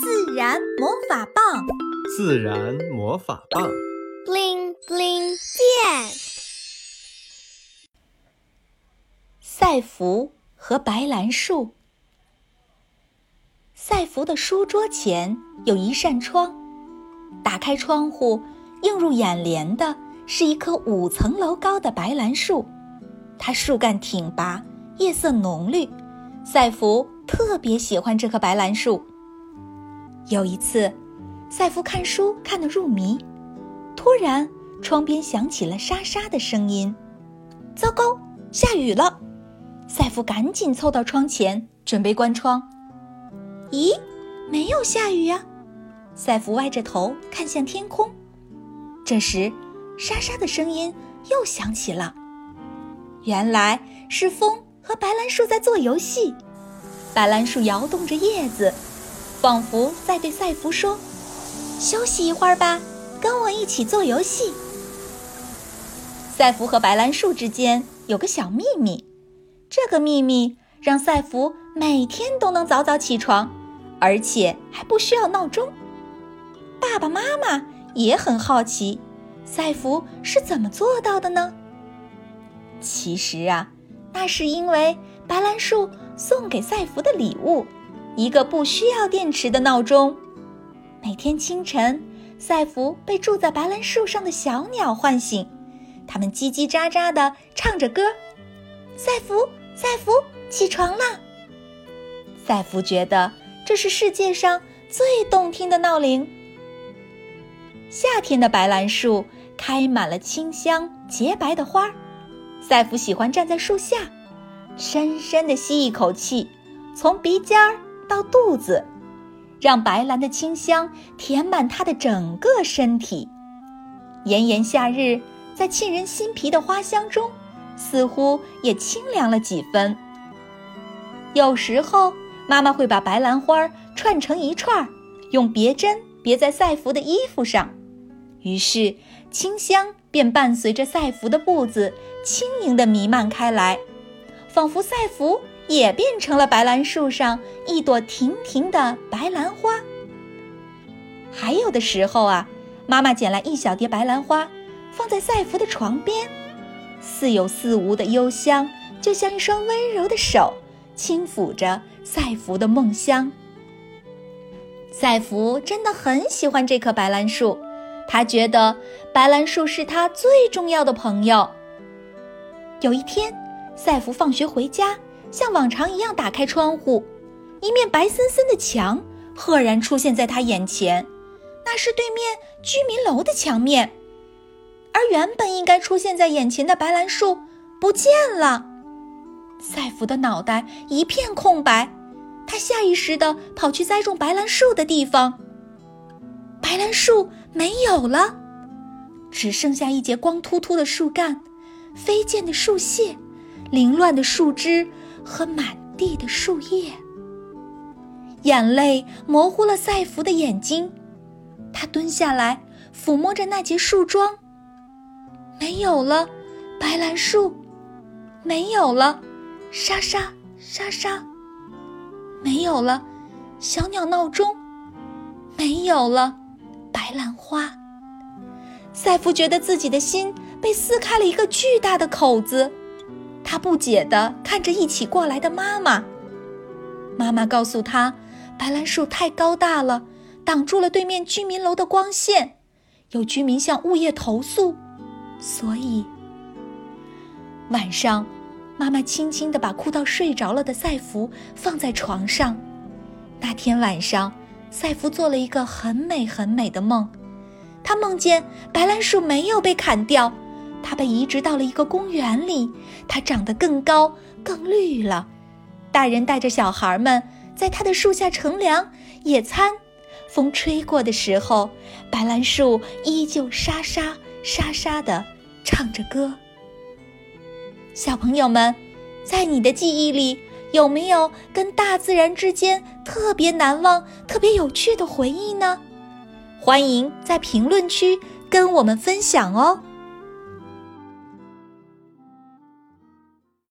自然魔法棒，自然魔法棒，bling bling 变。赛弗和白兰树。赛弗的书桌前有一扇窗，打开窗户，映入眼帘的是一棵五层楼高的白兰树，它树干挺拔，叶色浓绿。赛弗特别喜欢这棵白兰树。有一次，赛弗看书看得入迷，突然窗边响起了沙沙的声音。糟糕，下雨了！赛弗赶紧凑到窗前，准备关窗。咦，没有下雨呀！赛弗歪着头看向天空。这时，沙沙的声音又响起了。原来是风和白兰树在做游戏。白兰树摇动着叶子。仿佛在对赛弗说：“休息一会儿吧，跟我一起做游戏。”赛弗和白兰树之间有个小秘密，这个秘密让赛弗每天都能早早起床，而且还不需要闹钟。爸爸妈妈也很好奇，赛弗是怎么做到的呢？其实啊，那是因为白兰树送给赛弗的礼物。一个不需要电池的闹钟。每天清晨，赛弗被住在白兰树上的小鸟唤醒，它们叽叽喳喳地唱着歌。赛弗，赛弗，起床啦！赛弗觉得这是世界上最动听的闹铃。夏天的白兰树开满了清香洁白的花，赛弗喜欢站在树下，深深地吸一口气，从鼻尖儿。到肚子，让白兰的清香填满他的整个身体。炎炎夏日，在沁人心脾的花香中，似乎也清凉了几分。有时候，妈妈会把白兰花串成一串，用别针别在赛弗的衣服上，于是清香便伴随着赛弗的步子轻盈地弥漫开来，仿佛赛弗。也变成了白兰树上一朵亭亭的白兰花。还有的时候啊，妈妈捡来一小碟白兰花，放在赛弗的床边，似有似无的幽香，就像一双温柔的手轻抚着赛弗的梦乡。赛弗真的很喜欢这棵白兰树，他觉得白兰树是他最重要的朋友。有一天，赛弗放学回家。像往常一样打开窗户，一面白森森的墙赫然出现在他眼前，那是对面居民楼的墙面，而原本应该出现在眼前的白兰树不见了。赛弗的脑袋一片空白，他下意识地跑去栽种白兰树的地方，白兰树没有了，只剩下一截光秃秃的树干，飞溅的树屑，凌乱的树枝。和满地的树叶，眼泪模糊了赛弗的眼睛。他蹲下来，抚摸着那截树桩。没有了，白兰树，没有了，沙沙沙沙，没有了，小鸟闹钟，没有了，白兰花。赛弗觉得自己的心被撕开了一个巨大的口子。他不解地看着一起过来的妈妈。妈妈告诉他，白兰树太高大了，挡住了对面居民楼的光线。有居民向物业投诉，所以晚上，妈妈轻轻地把哭到睡着了的赛弗放在床上。那天晚上，赛弗做了一个很美很美的梦，他梦见白兰树没有被砍掉。它被移植到了一个公园里，它长得更高、更绿了。大人带着小孩们在它的树下乘凉、野餐。风吹过的时候，白兰树依旧沙沙沙沙地唱着歌。小朋友们，在你的记忆里，有没有跟大自然之间特别难忘、特别有趣的回忆呢？欢迎在评论区跟我们分享哦。